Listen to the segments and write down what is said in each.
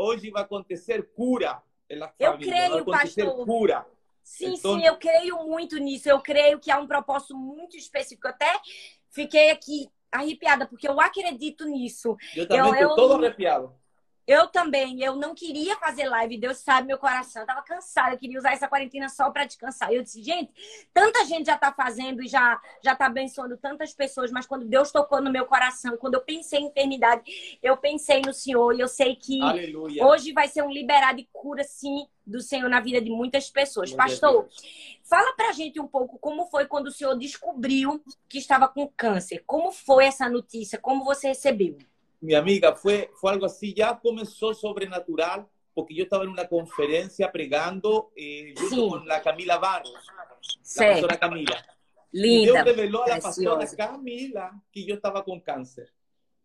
hoje vai acontecer cura família. Eu creio, vai acontecer pastor. cura. Sim, então... sim, eu creio muito nisso. Eu creio que há um propósito muito específico. Eu até fiquei aqui arrepiada, porque eu acredito nisso. Eu também estou todo arrepiado. Eu também, eu não queria fazer live, Deus sabe meu coração. Eu tava cansada, eu queria usar essa quarentena só para descansar. Eu disse, gente, tanta gente já tá fazendo e já já tá abençoando tantas pessoas, mas quando Deus tocou no meu coração, quando eu pensei em enfermidade, eu pensei no Senhor e eu sei que Aleluia. hoje vai ser um liberar de cura sim do Senhor na vida de muitas pessoas. Meu Pastor, Deus. fala pra gente um pouco como foi quando o Senhor descobriu que estava com câncer. Como foi essa notícia? Como você recebeu? Mi amiga, fue, fue algo así, ya comenzó sobrenatural, porque yo estaba en una conferencia pregando eh, con la Camila Barros, la pastora Camila. Linda. Y Dios reveló a la pastora Camila que yo estaba con cáncer.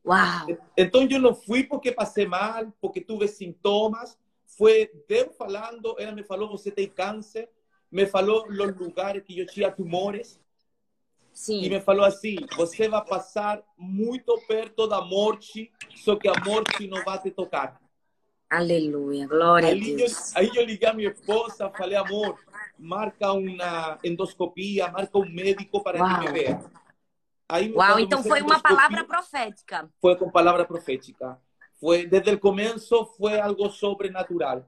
Wow. Entonces yo no fui porque pasé mal, porque tuve síntomas. Fue Dios falando, ella me falou, você tem cáncer. Me falou los lugares que yo tinha tumores. Sim. E me falou assim: você vai passar muito perto da morte, só que a morte não vai te tocar. Aleluia, glória aí a Deus. Eu, aí eu liguei a minha esposa, falei: amor, marca uma endoscopia, marca um médico para Uau. que me veja. Aí, Uau, então foi uma palavra profética. Foi com palavra profética. Foi desde o começo foi algo sobrenatural.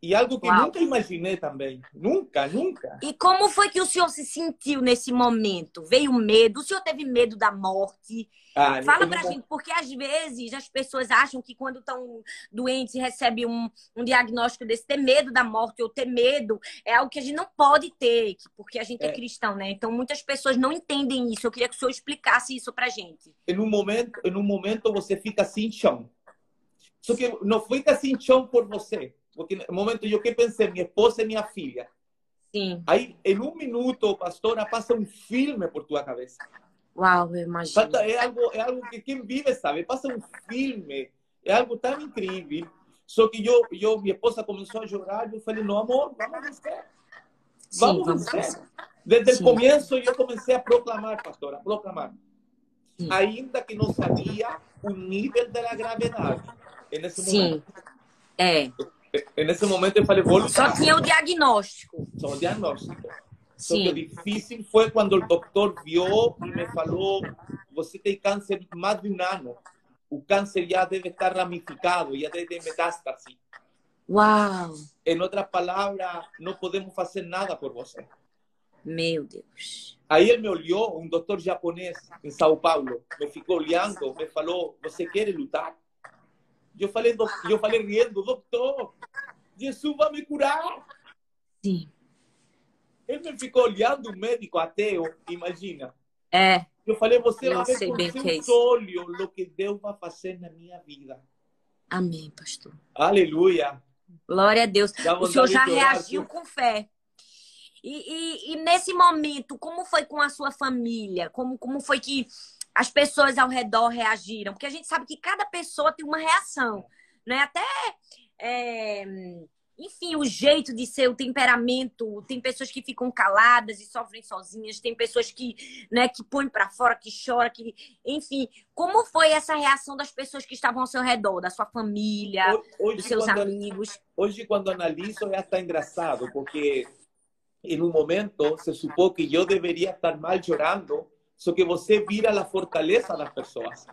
E algo que Uau. nunca imaginei também. Nunca, nunca. E como foi que o senhor se sentiu nesse momento? Veio medo? O senhor teve medo da morte? Ah, Fala pra nunca... gente, porque às vezes as pessoas acham que quando estão doentes e recebem um, um diagnóstico desse, ter medo da morte ou ter medo é algo que a gente não pode ter, porque a gente é, é cristão, né? Então muitas pessoas não entendem isso. Eu queria que o senhor explicasse isso pra gente. Em um momento, em um momento você fica sem chão. Só que não fica sem chão por você porque no momento eu que pensei, minha esposa e minha filha. Sim. Aí, em um minuto, pastora, passa um filme por tua cabeça. Uau, eu imagino. É algo, é algo que quem vive sabe. Passa um filme. É algo tão incrível. Só que eu, eu minha esposa começou a chorar. Eu falei, não, amor, vamos vencer. Vamos, Sim, vencer. vencer. Desde Sim. o começo, eu comecei a proclamar, pastora, a proclamar. Sim. Ainda que não sabia o nível da gravidade. Nesse Sim. Momento. É. nesse momento eu falei, vou lutar. Só tinha o diagnóstico. Só o diagnóstico. Só que o difícil foi quando o doutor viu e me falou, você tem câncer mais de um ano. O câncer já deve estar ramificado, já deve ter metástase. Uau! Em outras palavras, não podemos fazer nada por você. Meu Deus. Aí ele me olhou, um doutor japonês em São Paulo, me ficou olhando, me falou, você quer lutar? Eu falei, eu falei rindo, doutor, Jesus vai me curar. Sim. Ele me ficou olhando, o médico ateu, imagina. É. Eu falei, você vai ver com seus olhos o que Deus vai fazer na minha vida. Amém, pastor. Aleluia. Glória a Deus. O senhor já reagiu com fé. E, e, e, nesse momento, como foi com a sua família? Como, como foi que as pessoas ao redor reagiram? Porque a gente sabe que cada pessoa tem uma reação, né? Até, é, enfim, o jeito de ser, o temperamento. Tem pessoas que ficam caladas e sofrem sozinhas, tem pessoas que, né, que põem para fora, que choram, que, enfim. Como foi essa reação das pessoas que estavam ao seu redor, da sua família, hoje, dos seus quando, amigos? Hoje, quando analiso, é até engraçado, porque em um momento se supõe que eu deveria estar mal chorando só que você vira a fortaleza das pessoas.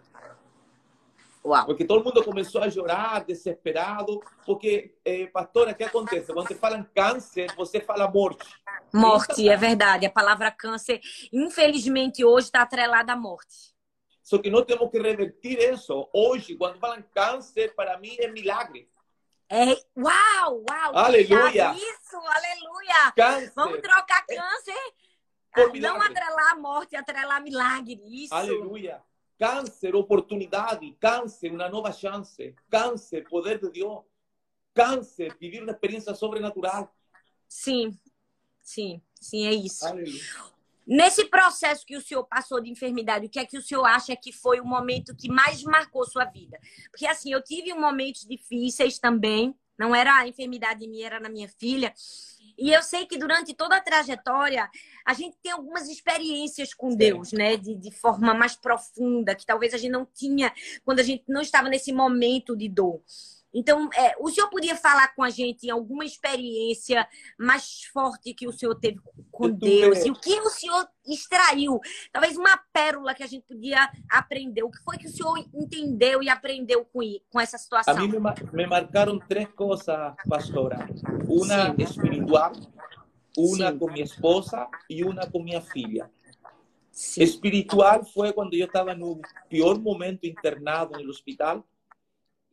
Uau. Porque todo mundo começou a chorar, desesperado. Porque, eh, pastora, o que acontece? Quando você fala câncer, você fala morte. Morte, é verdade. A palavra câncer, infelizmente, hoje está atrelada à morte. Só que nós temos que revertir isso. Hoje, quando falam câncer, para mim é milagre. É, uau, uau. Aleluia. Isso, aleluia. Câncer. Vamos trocar câncer Não atrelar a morte, atrelar milagre. Isso. Aleluia. Câncer, oportunidade. Câncer, uma nova chance. Câncer, poder de Deus. Câncer, viver uma experiência sobrenatural. Sim, sim, sim, é isso. Aleluia. Nesse processo que o senhor passou de enfermidade, o que é que o senhor acha que foi o momento que mais marcou sua vida? Porque assim, eu tive momentos difíceis também, não era a enfermidade minha, era na minha filha. E eu sei que durante toda a trajetória a gente tem algumas experiências com Sim. Deus, né? De, de forma mais profunda, que talvez a gente não tinha quando a gente não estava nesse momento de dor. Então, é, o senhor podia falar com a gente alguma experiência mais forte que o senhor teve com Deus? E o que o senhor extraiu? Talvez uma pérola que a gente podia aprender. O que foi que o senhor entendeu e aprendeu com, com essa situação? A mim me, me marcaram três coisas, pastora. Uma Sim. espiritual, uma Sim. com minha esposa e uma com minha filha. Sim. Espiritual foi quando eu estava no pior momento internado no hospital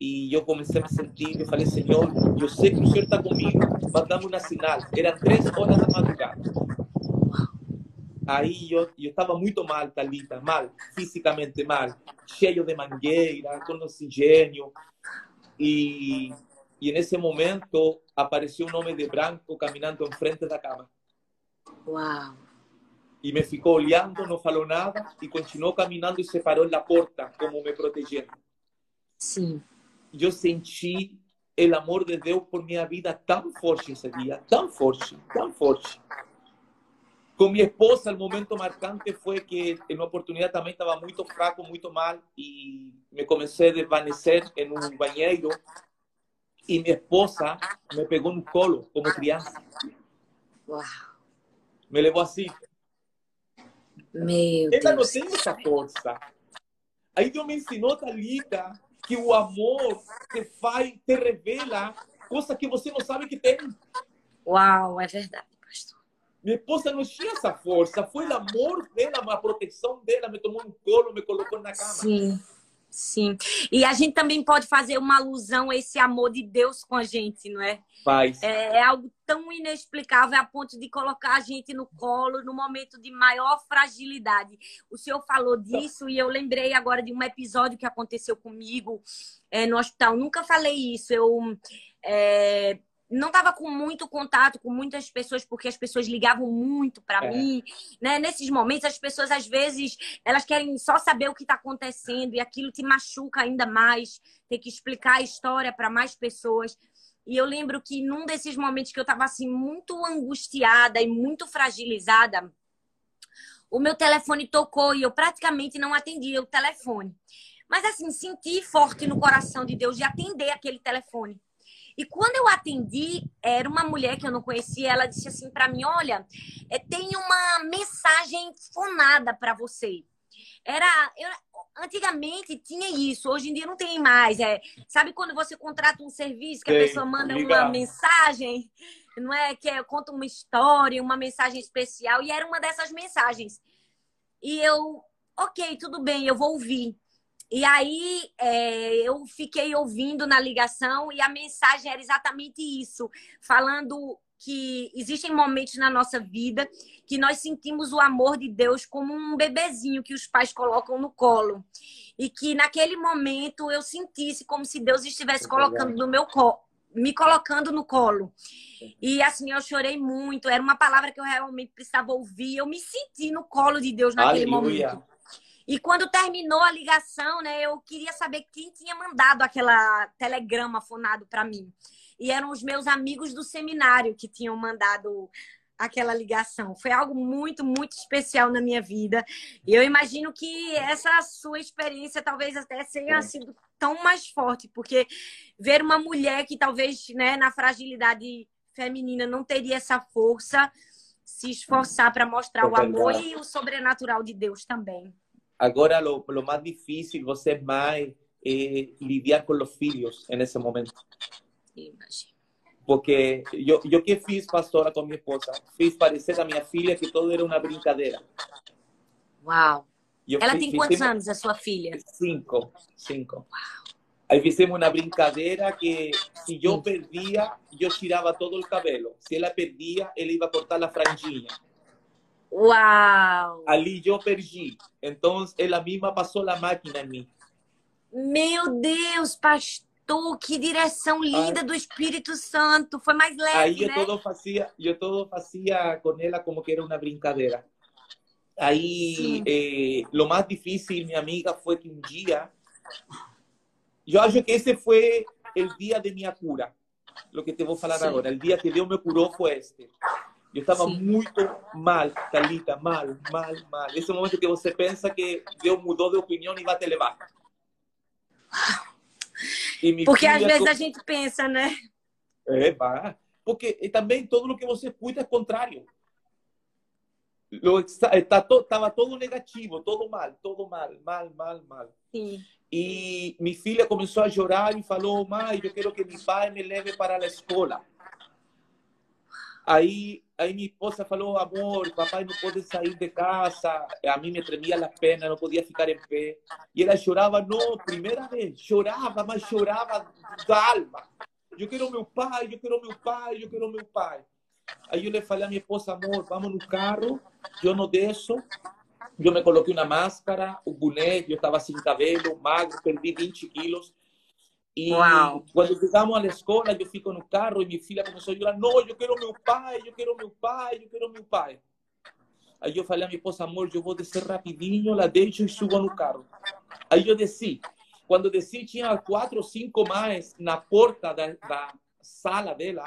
e eu comecei a me sentir, eu falei, Senhor, eu sei que o Senhor está comigo, mandando uma sinal. Eram três horas da madrugada. Aí eu eu estava muito mal, Thalita, mal, fisicamente mal, cheio de mangueira, com oxigênio. E, e nesse momento apareceu um homem de branco caminhando em frente da cama. Uau! E me ficou olhando, não falou nada e continuou caminhando e se parou na porta, como me protegendo. Sim eu senti o amor de Deus por minha vida tão forte esse dia, tão forte, tão forte. Com minha esposa, o momento marcante foi que, em uma oportunidade, também estava muito fraco, muito mal, e me comecei a desvanecer em um banheiro. E minha esposa me pegou no colo, como criança. Uau. Me levou assim. Meu Ela Deus. não tem essa força. Aí Deus me ensinou, Thalita, que o amor te faz, te revela coisa que você não sabe que tem. Uau, é verdade, pastor. Minha esposa não tinha essa força, foi o amor dela, a proteção dela, me tomou no colo, me colocou na cama. Sim. Sim. E a gente também pode fazer uma alusão a esse amor de Deus com a gente, não é? Faz. É, é algo tão inexplicável a ponto de colocar a gente no colo no momento de maior fragilidade. O senhor falou disso e eu lembrei agora de um episódio que aconteceu comigo é, no hospital. Nunca falei isso. Eu é, não estava com muito contato com muitas pessoas porque as pessoas ligavam muito para é. mim, né? Nesses momentos as pessoas às vezes elas querem só saber o que está acontecendo e aquilo te machuca ainda mais, ter que explicar a história para mais pessoas. E eu lembro que num desses momentos que eu estava assim muito angustiada e muito fragilizada, o meu telefone tocou e eu praticamente não atendia o telefone. Mas assim, senti forte no coração de Deus de atender aquele telefone. E quando eu atendi, era uma mulher que eu não conhecia, ela disse assim para mim: "Olha, é, tem uma mensagem fonada para você". Era eu, antigamente tinha isso, hoje em dia não tem mais. É, sabe quando você contrata um serviço que a pessoa manda uma mensagem, não é que é, conta uma história, uma mensagem especial e era uma dessas mensagens. E eu, OK, tudo bem, eu vou ouvir. E aí é, eu fiquei ouvindo na ligação e a mensagem era exatamente isso, falando que existem momentos na nossa vida que nós sentimos o amor de Deus como um bebezinho que os pais colocam no colo. E que naquele momento eu sentisse como se Deus estivesse colocando no meu colo, me colocando no colo. E assim, eu chorei muito. Era uma palavra que eu realmente precisava ouvir. Eu me senti no colo de Deus naquele Aleluia. momento. E quando terminou a ligação, né, eu queria saber quem tinha mandado aquela telegrama fonado para mim. E eram os meus amigos do seminário que tinham mandado aquela ligação. Foi algo muito, muito especial na minha vida. E eu imagino que essa sua experiência talvez até tenha sido tão mais forte, porque ver uma mulher que talvez, né, na fragilidade feminina não teria essa força, se esforçar para mostrar é o amor e o sobrenatural de Deus também. Agora, lo, lo más difícil, você mais, é lidiar com os filhos nesse momento. Imagino. Porque eu, eu que fiz, pastora, com minha esposa, fiz parecer a minha filha que tudo era uma brincadeira. Uau! Ela fiz, tem quantos fizemos... anos, a sua filha? Cinco. Cinco. Uau! Aí fizemos uma brincadeira que se eu perdia, eu tirava todo o cabelo. Se ela perdia, ele ia cortar a franjinha. Uau! Ali eu perdi. Então, ela mesma passou a máquina em mim. Meu Deus, pastor, que direção linda Ai. do Espírito Santo. Foi mais leve, Aí eu né? todo fazia, eu todo fazia com ela como que era uma brincadeira. Aí, eh, lo mais difícil, minha amiga, foi que um dia, eu acho que esse foi o dia de minha cura. O que te vou falar Sim. agora. O dia que Deus me curou foi este. Eu estava muito mal, Thalita, mal, mal, mal. Esse momento que você pensa que Deus mudou de opinião e vai te levar. Porque às vezes a gente pensa, né? É. Porque e também todo o que você cuida é contrário. Estava todo negativo, todo mal, todo mal, mal, mal, mal. Sim. E minha filha começou a chorar e falou: Mãe, eu quero que meu pai me leve para a escola. Aí, aí minha esposa falou: Amor, papai não pode sair de casa. A mim me tremia a perna, não podia ficar em pé. E ela chorava, não, primeira vez, chorava, mas chorava da alma. Eu quero meu pai, eu quero meu pai, eu quero meu pai. Aí eu le falei a minha esposa: Amor, vamos no carro, eu não desço eu me coloquei uma máscara, o boné, eu estava sem cabelo, magro, perdi 20 quilos. E Uau. quando chegamos à escola, eu fico no carro e minha filha começou a chorar: Não, eu quero meu pai, eu quero meu pai, eu quero meu pai. Aí eu falei a minha esposa: Amor, eu vou descer rapidinho, la deixo e subo no carro. Aí eu desci. Quando desci, tinha quatro ou cinco mais na porta da, da sala dela.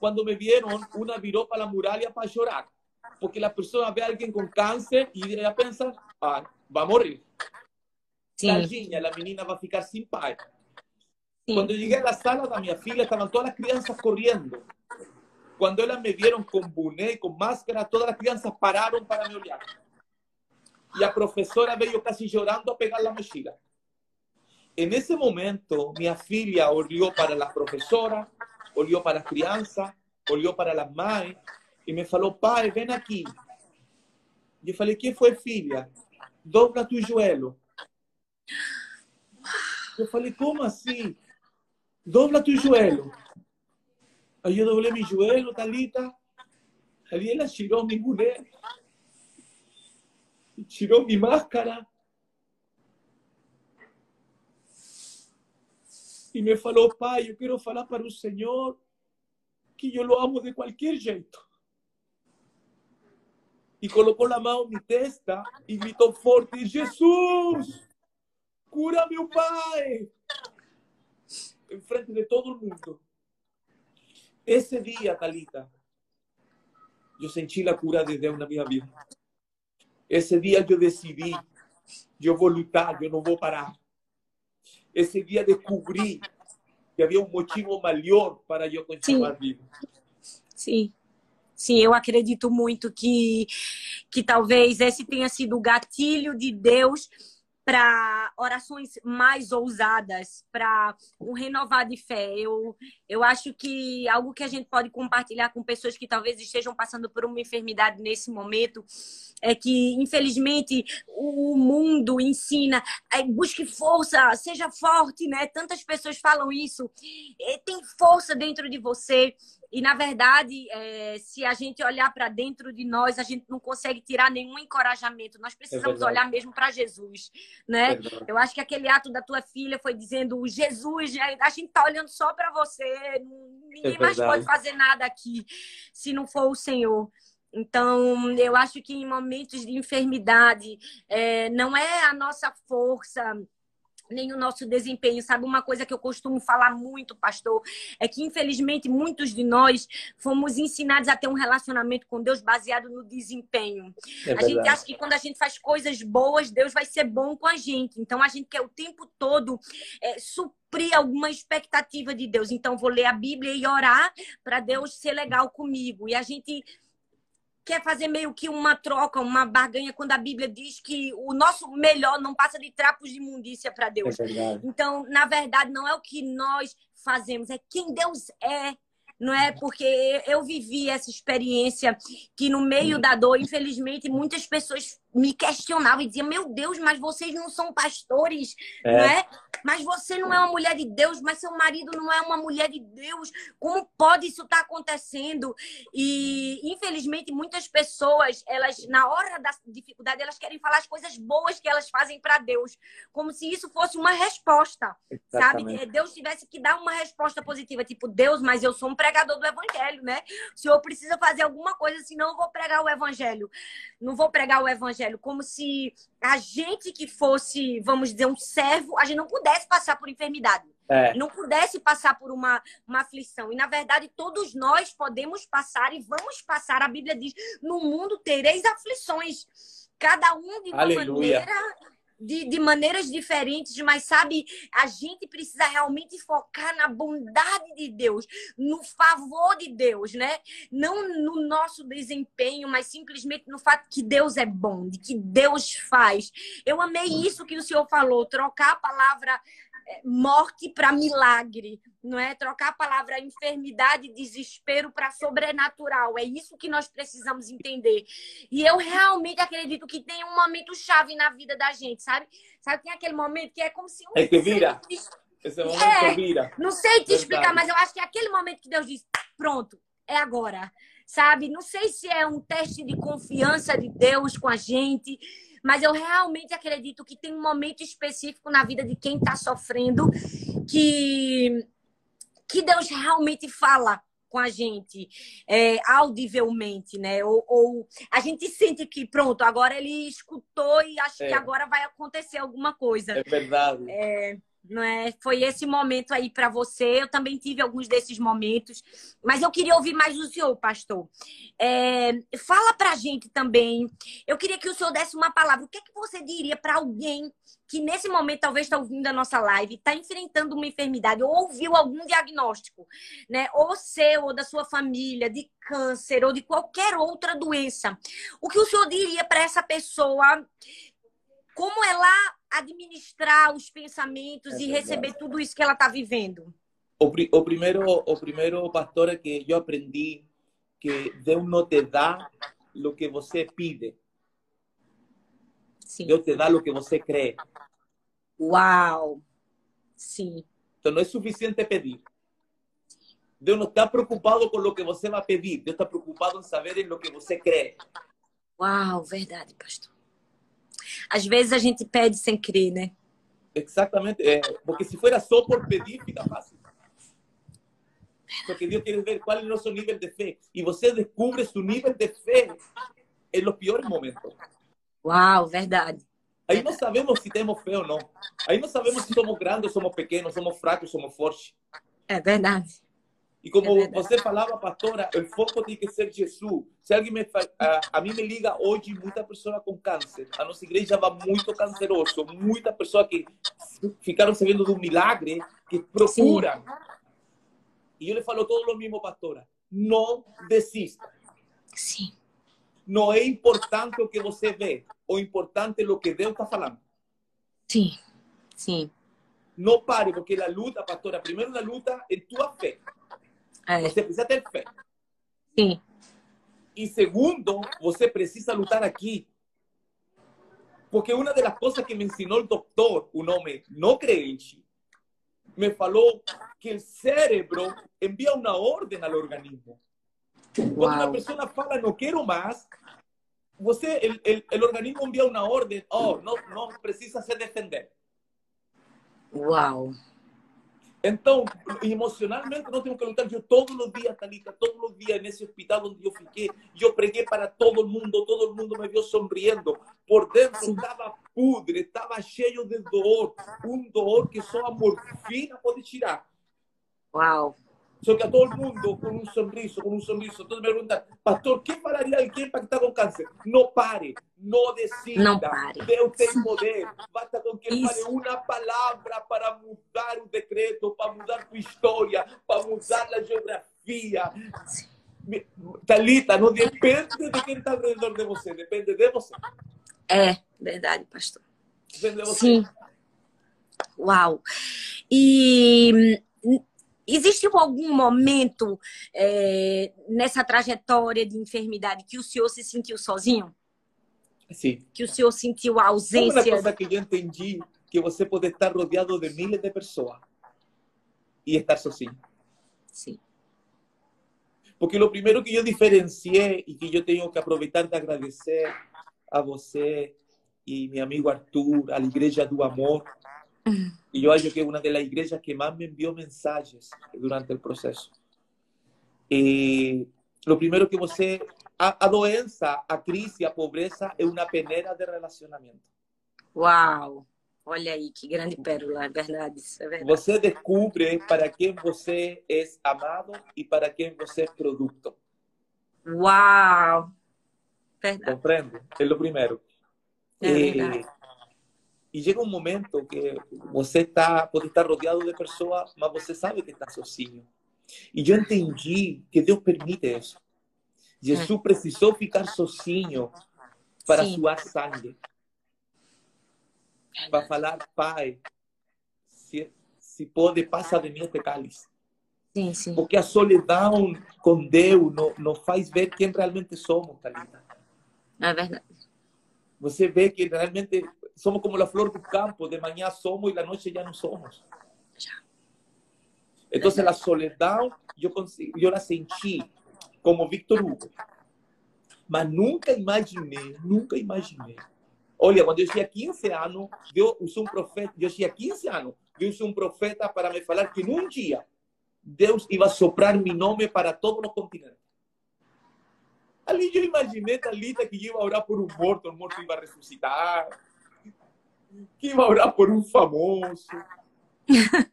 Quando me viram, uma virou para a muralha para chorar porque a pessoa vê alguém com câncer e ela pensa, ah, vai morrer. Sim. Tadinha, a menina vai ficar sem pai. Sim. Quando eu cheguei à sala da minha filha, estavam todas as crianças correndo. Quando elas me viram com boné, com máscara, todas as crianças pararam para me olhar. E a professora veio quase chorando a pegar a mochila. E nesse momento, minha filha olhou para a professora, olhou para as crianças, olhou para as mães e me falou, pai, vem aqui. E eu falei, que foi, filha? Dobra tu joelho. Eu falei, como assim? Dobra tu joelho. Aí eu doblei meu joelho, Talita. Ali ela tirou minha mulher. Tirou minha máscara. E me falou, pai, eu quero falar para o Senhor que eu o amo de qualquer jeito y colocó la mano en mi testa y gritó fuerte, Jesús, cura mi pai, en frente de todo el mundo. Ese día, Talita, yo sentí la cura de Dios en mi vida. Ese día yo decidí, yo voy a luchar, yo no voy a parar. Ese día descubrí que había un motivo mayor para yo continuar vivo. Sí. Sim, eu acredito muito que, que talvez esse tenha sido o gatilho de Deus para orações mais ousadas, para um renovar de fé. Eu, eu acho que algo que a gente pode compartilhar com pessoas que talvez estejam passando por uma enfermidade nesse momento é que, infelizmente, o mundo ensina, é, busque força, seja forte, né? Tantas pessoas falam isso. Tem força dentro de você. E, na verdade, é, se a gente olhar para dentro de nós, a gente não consegue tirar nenhum encorajamento. Nós precisamos é olhar mesmo para Jesus, né? É Eu acho que aquele ato da tua filha foi dizendo, Jesus, a gente está olhando só para você, ninguém é mais pode fazer nada aqui se não for o Senhor. Então, eu acho que em momentos de enfermidade, é, não é a nossa força nem o nosso desempenho. Sabe uma coisa que eu costumo falar muito, pastor, é que infelizmente muitos de nós fomos ensinados a ter um relacionamento com Deus baseado no desempenho. É a gente acha que quando a gente faz coisas boas, Deus vai ser bom com a gente. Então a gente quer o tempo todo é, suprir alguma expectativa de Deus. Então vou ler a Bíblia e orar para Deus ser legal comigo. E a gente quer fazer meio que uma troca, uma barganha, quando a Bíblia diz que o nosso melhor não passa de trapos de imundícia para Deus. É então, na verdade, não é o que nós fazemos, é quem Deus é não é? Porque eu vivi essa experiência que no meio da dor, infelizmente, muitas pessoas me questionavam e diziam: Meu Deus, mas vocês não são pastores, é. não é? Mas você não é uma mulher de Deus, mas seu marido não é uma mulher de Deus. Como pode isso estar tá acontecendo? E infelizmente muitas pessoas, elas na hora da dificuldade, elas querem falar as coisas boas que elas fazem para Deus, como se isso fosse uma resposta, Exatamente. sabe? Deus tivesse que dar uma resposta positiva, tipo Deus, mas eu sou um pregador do evangelho, né? O senhor precisa fazer alguma coisa, senão eu vou pregar o evangelho. Não vou pregar o evangelho como se a gente que fosse, vamos dizer, um servo, a gente não pudesse passar por enfermidade. É. Não pudesse passar por uma, uma aflição. E, na verdade, todos nós podemos passar e vamos passar. A Bíblia diz: no mundo tereis aflições. Cada um de uma Aleluia. maneira de, de maneiras diferentes, mas sabe, a gente precisa realmente focar na bondade de Deus, no favor de Deus, né? Não no nosso desempenho, mas simplesmente no fato que Deus é bom, de que Deus faz. Eu amei isso que o senhor falou, trocar a palavra morte para milagre, não é? Trocar a palavra enfermidade, desespero para sobrenatural. É isso que nós precisamos entender. E eu realmente acredito que tem um momento chave na vida da gente, sabe? Sabe, tem aquele momento que é como se um É que vira. Esse momento é, vira. Não sei te explicar, mas eu acho que é aquele momento que Deus diz: pronto, é agora. Sabe? Não sei se é um teste de confiança de Deus com a gente mas eu realmente acredito que tem um momento específico na vida de quem está sofrendo que, que Deus realmente fala com a gente é, audivelmente, né? Ou, ou, a gente sente que, pronto, agora ele escutou e acho é. que agora vai acontecer alguma coisa. É verdade. É, não é? Foi esse momento aí para você. Eu também tive alguns desses momentos, mas eu queria ouvir mais o senhor, pastor. É, fala para a gente também. Eu queria que o senhor desse uma palavra. O que é que você diria para alguém que nesse momento talvez está ouvindo a nossa live, está enfrentando uma enfermidade ou ouviu algum diagnóstico, né? Ou seu ou da sua família de câncer ou de qualquer outra doença. O que o senhor diria para essa pessoa? Como ela administrar os pensamentos é e receber tudo isso que ela está vivendo? O, o, primeiro, o primeiro, pastor, é que eu aprendi que Deus não te dá o que você pide. Sim. Deus te dá o que você crê. Uau! Sim. Então não é suficiente pedir. Deus não está preocupado com o que você vai pedir. Deus está preocupado em saber em o que você crê. Uau, verdade, pastor. Às vezes a gente pede sem crer, né? Exatamente. É, porque se for só por pedir, fica fácil. Porque Deus quer ver qual é o nosso nível de fé. E você descobre seu nível de fé em los piores momentos. Uau, verdade. Aí não sabemos se temos fé ou não. Aí não sabemos se somos grandes, somos pequenos, somos fracos, somos fortes. É verdade. E como você falava, pastora, o foco tem que ser Jesus. Se alguém me a, a mim me liga hoje muita pessoa com câncer. A nossa igreja vai muito canceroso, muita pessoa que ficaram sabendo do milagre, que procuram. E eu lhe falo todo o mesmo, pastora. Não desista. Sim. Não é importante o que você vê, o importante é o que Deus está falando. Sim, sim. Não pare, porque a luta, pastora, primeiro a luta é tua fé. Você precisa ter fé. Sim. E segundo, você precisa lutar aqui. Porque uma das coisas que me ensinou o doutor, um homem não crente, me falou que o cérebro envia uma ordem ao organismo. Quando Uau. uma pessoa fala, não quero mais, você, o organismo envia uma ordem, oh, não, não precisa se defender. Uau. Então, emocionalmente, nós temos que lutar. Eu, todos os dias, Thalita, todos os dias, nesse hospital onde eu fiquei, eu preguei para todo mundo, todo mundo me viu sorrindo. Por dentro estava podre, estava cheio de dor. Um dor que só a morfina pode tirar. Uau! Só que a todo mundo com um sorriso, com um sorriso, todos me perguntam, pastor, que falaria alguém para que está com câncer? Não pare, não decida. Não pare. Deus tem poder. Basta com que fale uma palavra para mudar o decreto, para mudar tua história, para mudar a geografia. Talita, não depende de quem está ao redor de você, depende de você. É, verdade, pastor. Depende de você. Sim. Uau. E Existe algum momento é, nessa trajetória de enfermidade que o senhor se sentiu sozinho? Sim. Que o senhor sentiu a ausência? Uma coisa que eu entendi que você pode estar rodeado de milhares de pessoas e estar sozinho. Sim. Porque o primeiro que eu diferenciei e que eu tenho que aproveitar de agradecer a você e meu amigo Arthur, a Igreja do Amor, y yo acho que es una de las iglesias que más me envió mensajes durante el proceso. lo primero que você. A, a doença, a crise, a pobreza é uma peneira de relacionamento. Uau! Olha aí, que grande pérola, é verdade, isso é verdade. Você descobre para quem você é amado e para quem você é produto. Uau! Verdade. Compreende? É o primeiro. É verdade. E chega um momento que você tá, pode estar rodeado de pessoas, mas você sabe que está sozinho. E eu entendi que Deus permite isso. Jesus precisou ficar sozinho para Sim. suar sangue. Para falar, Pai, se, se pode, passa de mim este cálice. Sim, sim. Porque a solidão com Deus não faz ver quem realmente somos, Thalita. É verdade. Você vê que realmente somos como a flor do campo, de manhã somos e na noite já não somos. Então, a soledad eu, eu la senti como Victor Hugo. Mas nunca imaginei, nunca imaginei. Olha, quando eu tinha 15 anos, Deus usou um profeta, eu tinha 15 anos, Deus usou um profeta para me falar que num dia Deus ia soprar meu nome para todos os continentes. Ali eu imaginei, Thalita, que ia orar por um morto, o morto ia ressuscitar, que ia orar por um famoso.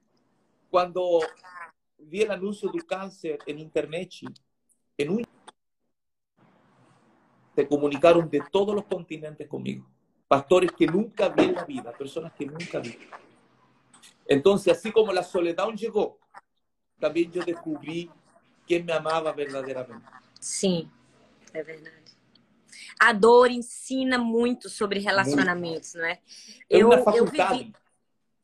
Quando vi o anúncio do câncer em internet, em um se comunicaram de todos os continentes comigo. Pastores que nunca vi na vida, pessoas que nunca vi. Então, assim como a soledad chegou, também eu descobri quem me amava verdadeiramente. Sim. É verdade. A dor ensina muito sobre relacionamentos, muito. não é? é eu, eu vivi,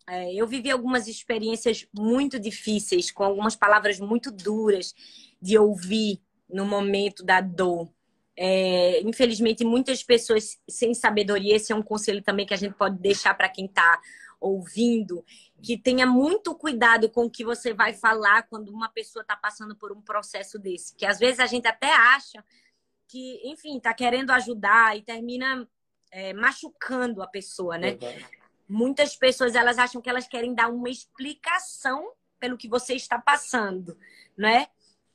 é, eu vivi algumas experiências muito difíceis, com algumas palavras muito duras de ouvir no momento da dor. É, infelizmente, muitas pessoas sem sabedoria, esse é um conselho também que a gente pode deixar para quem está ouvindo, que tenha muito cuidado com o que você vai falar quando uma pessoa está passando por um processo desse. Que às vezes a gente até acha que, enfim, está querendo ajudar e termina é, machucando a pessoa, né? Muitas pessoas elas acham que elas querem dar uma explicação pelo que você está passando, né?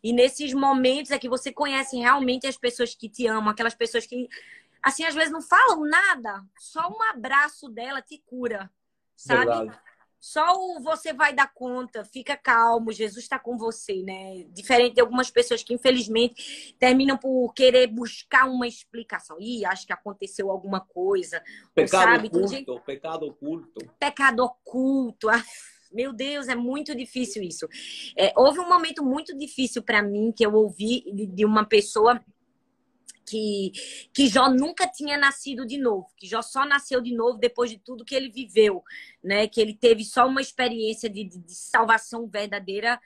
E nesses momentos é que você conhece realmente as pessoas que te amam, aquelas pessoas que, assim, às vezes não falam nada, só um abraço dela te cura, sabe? Verdade. Só o você vai dar conta, fica calmo, Jesus está com você, né? Diferente de algumas pessoas que, infelizmente, terminam por querer buscar uma explicação. Ih, acho que aconteceu alguma coisa. Pecado sabe? oculto, pecado oculto. Pecado oculto. Ah, meu Deus, é muito difícil isso. É, houve um momento muito difícil para mim que eu ouvi de uma pessoa que, que Jó nunca tinha nascido de novo, que Jó só nasceu de novo depois de tudo que ele viveu, né? Que ele teve só uma experiência de, de, de salvação verdadeira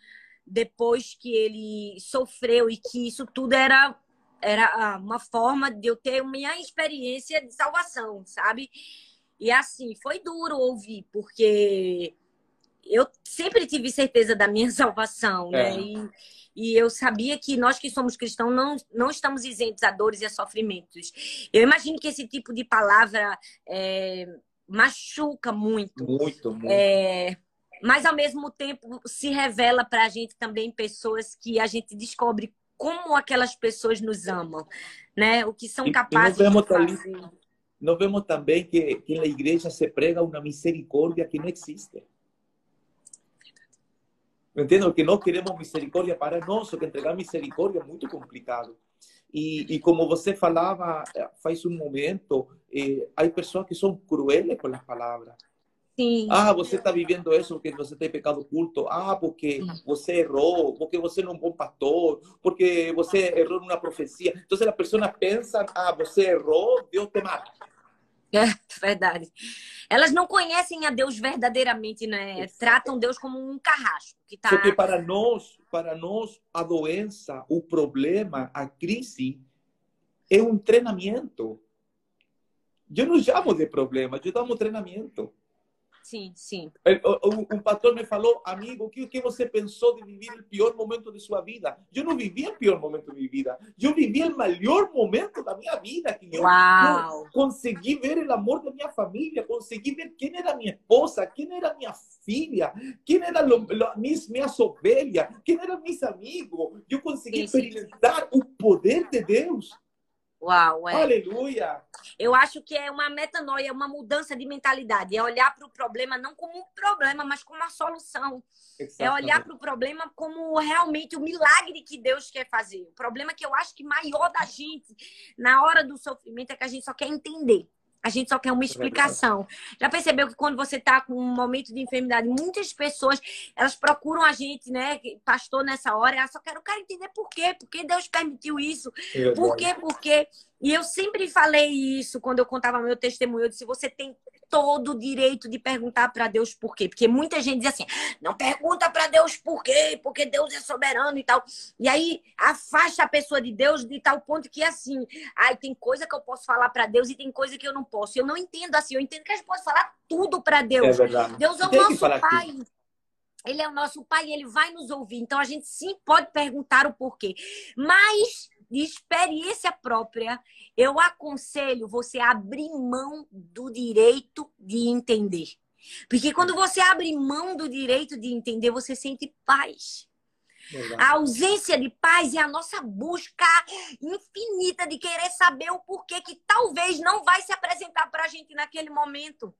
depois que ele sofreu e que isso tudo era era uma forma de eu ter minha experiência de salvação, sabe? E assim, foi duro ouvir, porque eu sempre tive certeza da minha salvação, né? É. E, e eu sabia que nós que somos cristãos não, não estamos isentos a dores e a sofrimentos. Eu imagino que esse tipo de palavra é, machuca muito. Muito, muito. É, mas ao mesmo tempo se revela para a gente também pessoas que a gente descobre como aquelas pessoas nos amam, né? O que são capazes de fazer. nós vemos também que, que na igreja se prega uma misericórdia que não existe. Entiendo que no queremos misericordia para nós, que entregar misericordia es muy complicado. Y, y como você falava eh, faz un momento, eh, hay personas que son crueles con las palabras. Sim. Ah, você está vivendo isso porque você tem pecado oculto. Ah, porque você errou, porque você não é um bom pastor, porque você errou numa profecia. Então, a pessoa pensa, ah, você errou, Deus te mata. É verdade. Elas não conhecem a Deus verdadeiramente, né? Tratam Deus como um carrasco que tá. Porque para nós, para nós, a doença, o problema, a crise é um treinamento. Eu não chamo de problema, eu chamo treinamento. Sim, sim. Um pastor me falou, amigo, o que, você pensou de viver o pior momento de sua vida? Eu não vivi o pior momento da minha vida. Eu vivi o melhor momento da minha vida. Que eu, eu consegui ver o amor da minha família, consegui ver quem era minha esposa, quem era minha filha, quem era lo, lo, minhas, minhas ovelhas, quem eram meus amigos. Eu consegui sim, experimentar sim. o poder de Deus. Uau, é. Aleluia! Eu acho que é uma metanoia, uma mudança de mentalidade. É olhar para o problema não como um problema, mas como uma solução. Exatamente. É olhar para o problema como realmente o milagre que Deus quer fazer. O problema que eu acho que maior da gente na hora do sofrimento é que a gente só quer entender. A gente só quer uma explicação. Já percebeu que quando você está com um momento de enfermidade, muitas pessoas elas procuram a gente, né, pastor, nessa hora, elas só querem, eu quero entender por quê, por que Deus permitiu isso, por quê, por quê. E eu sempre falei isso quando eu contava meu testemunho. Eu disse: você tem todo o direito de perguntar para Deus por quê. Porque muita gente diz assim: não pergunta para Deus por quê, porque Deus é soberano e tal. E aí afasta a pessoa de Deus de tal ponto que assim, ai, tem coisa que eu posso falar para Deus e tem coisa que eu não posso. Eu não entendo assim, eu entendo que a gente pode falar tudo para Deus. É. Deus é o nosso Pai. Tudo. Ele é o nosso pai e ele vai nos ouvir. Então a gente sim pode perguntar o porquê. Mas de experiência própria, eu aconselho você a abrir mão do direito de entender. Porque quando você abre mão do direito de entender, você sente paz. A ausência de paz é a nossa busca infinita de querer saber o porquê que talvez não vai se apresentar para a gente naquele momento.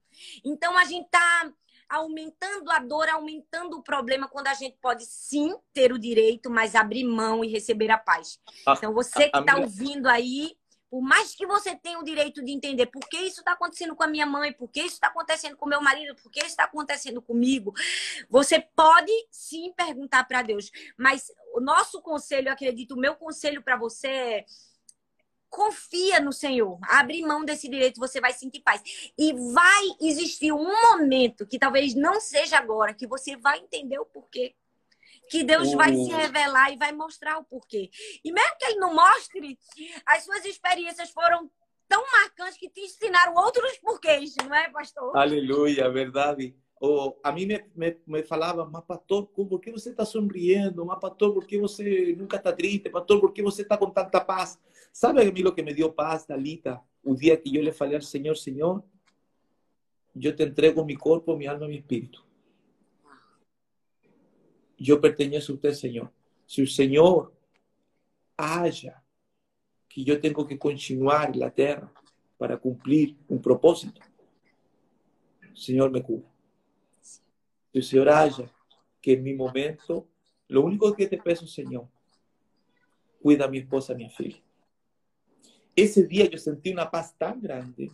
Então a gente está aumentando a dor, aumentando o problema, quando a gente pode sim ter o direito, mas abrir mão e receber a paz. Ah, então, você que está minha... ouvindo aí, por mais que você tenha o direito de entender por que isso está acontecendo com a minha mãe, por que isso está acontecendo com meu marido, por que isso está acontecendo comigo, você pode sim perguntar para Deus. Mas o nosso conselho, eu acredito, o meu conselho para você é confia no Senhor, abre mão desse direito, você vai sentir paz. E vai existir um momento que talvez não seja agora, que você vai entender o porquê. Que Deus vai se revelar e vai mostrar o porquê. E mesmo que Ele não mostre, as suas experiências foram tão marcantes que te ensinaram outros porquês, não é, pastor? Aleluia, verdade ou a mim me, me, me falava, mas pastor, por que você está sorrindo? Mas pastor, por que você nunca está triste? Pastor, por que você está com tanta paz? Sabe a mim o que me deu paz, Dalita? O dia que eu lhe falei ao Senhor, Senhor, eu te entrego mi corpo, mi alma, mi espírito. Eu pertenço a você, Senhor. Se o Senhor haja que eu tenho que continuar na terra para cumprir um propósito, o Senhor me cura. Si el Señor haya que en mi momento, lo único que te peço, Señor, cuida a mi esposa, a mi hija. Ese día yo sentí una paz tan grande.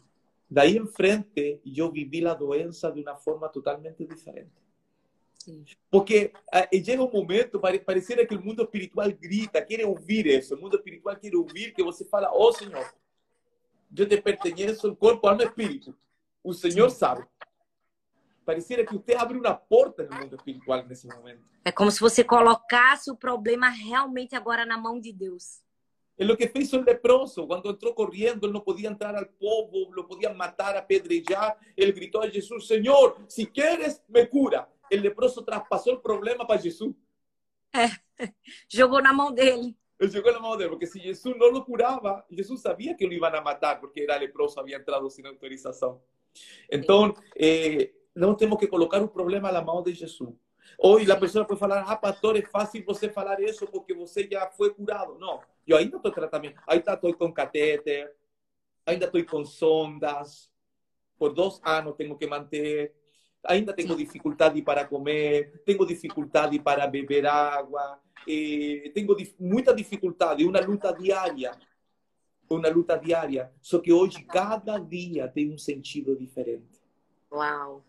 De ahí en frente yo viví la doença de una forma totalmente diferente. Porque eh, llega un momento, pareciera que el mundo espiritual grita, quiere oír eso. El mundo espiritual quiere oír que você fala, oh Señor, yo te pertenezco en cuerpo, alma espíritu. O Señor sabe. Pareciera que você abre uma porta no mundo espiritual nesse momento. É como se você colocasse o problema realmente agora na mão de Deus. É o que fez o leproso. Quando entrou correndo, ele não podia entrar ao povo, lo podiam matar, apedrejar. Ele gritou a Jesus: Senhor, se queres, me cura. O leproso traspassou o problema para Jesus. É, jogou na mão dele. Ele jogou na mão dele, porque se Jesus não o curava, Jesus sabia que o iam a matar, porque era leproso, havia entrado sem autorização. Então, eh, não temos que colocar o problema na mão de Jesus. Hoje a pessoa pode falar, ah, pastor, é fácil você falar isso porque você já foi curado. Não, eu ainda estou tratamento, ainda estou com catéter, ainda estou com sondas, por dois anos tenho que manter, ainda tenho dificuldade para comer, tenho dificuldade para beber água, tenho muita dificuldade, uma luta diária, uma luta diária. Só que hoje cada dia tem um sentido diferente. Uau!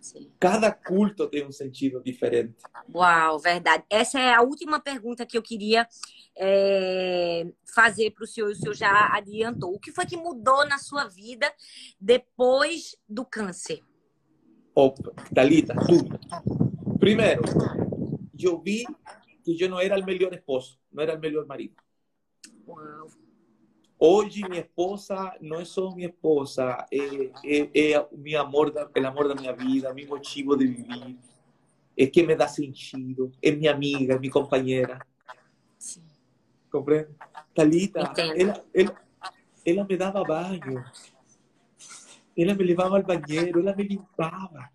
Sim. Cada culto tem um sentido diferente. Uau, verdade. Essa é a última pergunta que eu queria é, fazer para o senhor. O senhor já adiantou. O que foi que mudou na sua vida depois do câncer? Opa, Dalita, tudo. Primeiro, eu vi que eu não era o melhor esposo, não era o melhor marido. Uau. Hoje minha esposa não é só minha esposa, é, é, é o meu amor, o amor da minha vida, meu motivo de viver, é que me dá sentido, é minha amiga, é minha companheira. Sim. Compreende? Talita, ela, ela, ela me dava banho, ela me levava ao banheiro, ela me limpava,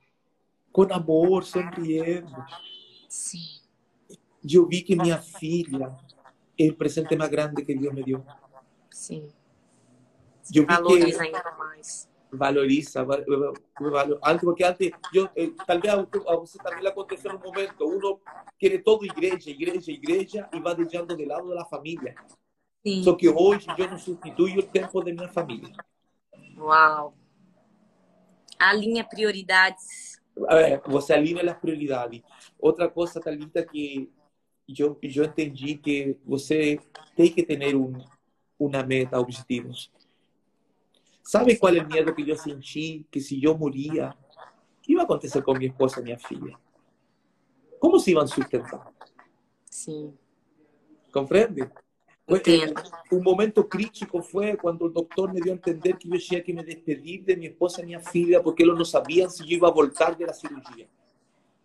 com amor, sorrindo. Sim. Eu vi que minha filha é o presente mais grande que Deus me deu. Sim. Eu valoriza que ainda mais. Valoriza, antes porque antes, eu, eh, talvez a você também aconteceu um momento, uno quer todo igreja, igreja, igreja e vai deixando de lado da família. Sim. Só que hoje eu não substituo o tempo da minha família. Uau! Alinha prioridades. É, você alinha as prioridades. Outra coisa, Thalita, que eu, eu entendi que você tem que ter um, uma meta, objetivos. Sabe qual é o medo que eu senti? Que se eu moria, o que ia acontecer com minha esposa e minha filha? Como se iam sustentar? Sim. Compreende? Entendo. Um momento crítico foi quando o doutor me deu a entender que eu tinha que me despedir de minha esposa e minha filha porque eles não sabiam se eu ia voltar da cirurgia.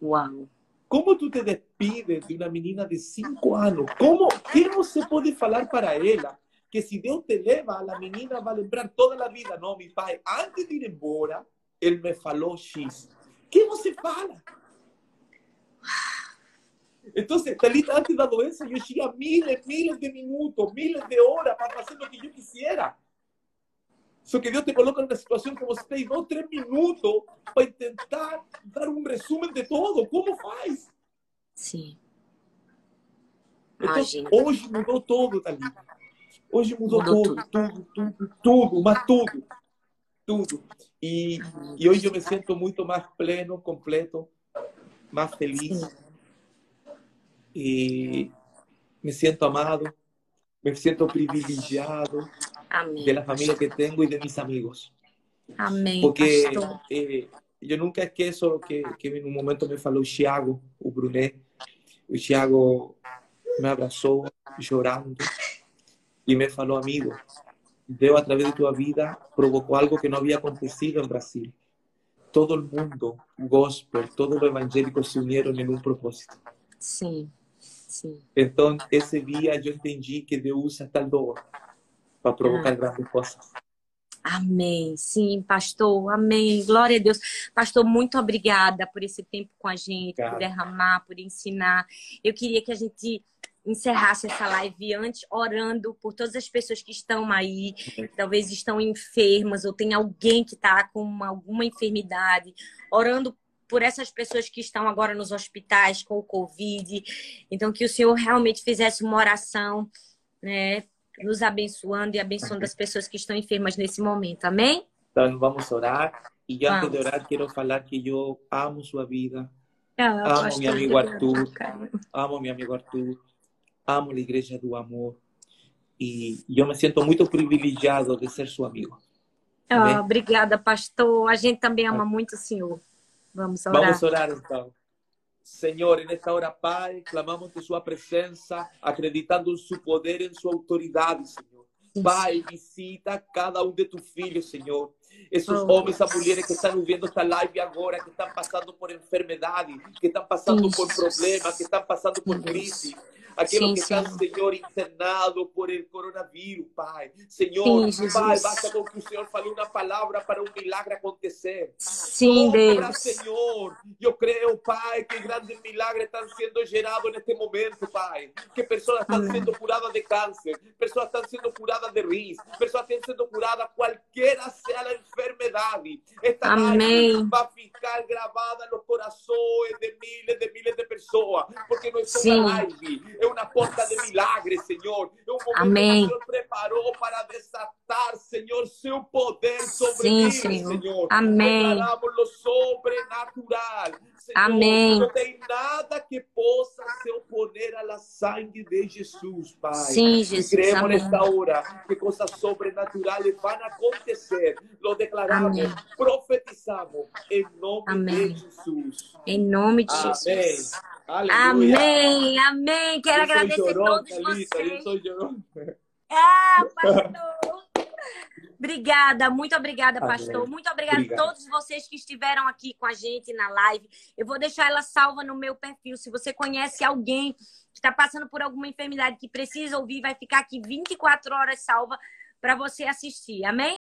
Uau! Como tu te despides de uma menina de 5 anos? Como que você pode falar para ela que se Deus te leva, a menina vai lembrar toda a vida? Não, meu pai, antes de ir embora, ele me falou X. que você fala? Então, Thalita, antes da doença, eu tinha miles, miles de minutos, miles de horas para fazer o que eu quisera. Só que Deus te coloca numa situação que você tem dois, três minutos para tentar dar um resumo de todo. Como faz? Sim. Então, hoje mudou tudo, Thalita. Hoje mudou, mudou tudo, tudo, tudo, tudo, mas tudo. Tudo. E, e hoje eu me sinto muito mais pleno, completo, mais feliz. Y me siento amado, me siento privilegiado Amém. de la familia que tengo y de mis amigos. Amém. Porque eh, eu nunca esqueço que, que em um momento me falou o Thiago, o Brunet. O Thiago me abraçou chorando e me falou, amigo, Deus, através de tua vida, provocou algo que não havia acontecido em Brasil. Todo o mundo, gospel, todo o evangélico se uniram em um propósito. Sim. Sim. Então, esse dia eu entendi que Deus usa tal dor para provocar ah. grandes coisas. Amém. Sim, pastor. Amém. Glória a Deus. Pastor, muito obrigada por esse tempo com a gente, por derramar, por ensinar. Eu queria que a gente encerrasse essa live antes orando por todas as pessoas que estão aí, talvez estão enfermas ou tem alguém que está com uma, alguma enfermidade, orando por essas pessoas que estão agora nos hospitais com o Covid. Então, que o Senhor realmente fizesse uma oração, né? Nos abençoando e abençoando as pessoas que estão enfermas nesse momento. Amém? Então, vamos orar. E antes de orar, quero falar que eu amo sua vida. Ah, amo meu amigo Arthur. Amo meu amigo Arthur. Amo a Igreja do Amor. E eu me sinto muito privilegiado de ser seu amigo. Ah, obrigada, pastor. A gente também ama muito o Senhor. Vamos orar. Vamos orar então. Senhor, nesta hora, Pai, clamamos de Sua presença, acreditando em Seu poder, em Sua autoridade, Senhor. Pai, visita cada um de tus filhos, Senhor. Esses oh, homens e mulheres que estão vendo esta live agora, que estão passando por enfermidade, que estão passando por problemas, que estão passando por crise aqueles que estão, Senhor, internados por el coronavírus, Pai. Senhor, sim, Pai, basta que o Senhor fale uma palavra para um milagre acontecer. Sim, Deus. Senhor. Eu creio, Pai, que grandes milagres estão sendo gerados neste momento, Pai. Que pessoas estão sendo curadas de câncer, pessoas estão sendo curadas de risco, pessoas estão sendo curadas, qualquer seja a enfermidade. Esta Amém. vai ficar gravada nos corações de milhares de milhares de pessoas, porque não é uma live, é uma porta de milagres, Senhor. É um Amém. que o Senhor preparou para desatar, Senhor, seu poder sobre Sim, Senhor. Senhor. Amém. Declaramos lo sobrenatural. Senhor, Amém. Não tem nada que possa se oponer à sangue de Jesus, Pai. Sim, Jesus. E cremos Amém. nesta hora que coisas sobrenaturais vão acontecer. Lo declaramos, Amém. profetizamos em nome Amém. de Jesus. Em nome de Amém. Jesus. Aleluia. Amém, amém. Quero eu agradecer chorão, todos Thalita, vocês. Eu sou chorão. Ah, pastor. Obrigada, muito obrigada, pastor. Muito obrigada Obrigado. a todos vocês que estiveram aqui com a gente na live. Eu vou deixar ela salva no meu perfil. Se você conhece alguém que está passando por alguma enfermidade que precisa ouvir, vai ficar aqui 24 horas salva para você assistir. Amém?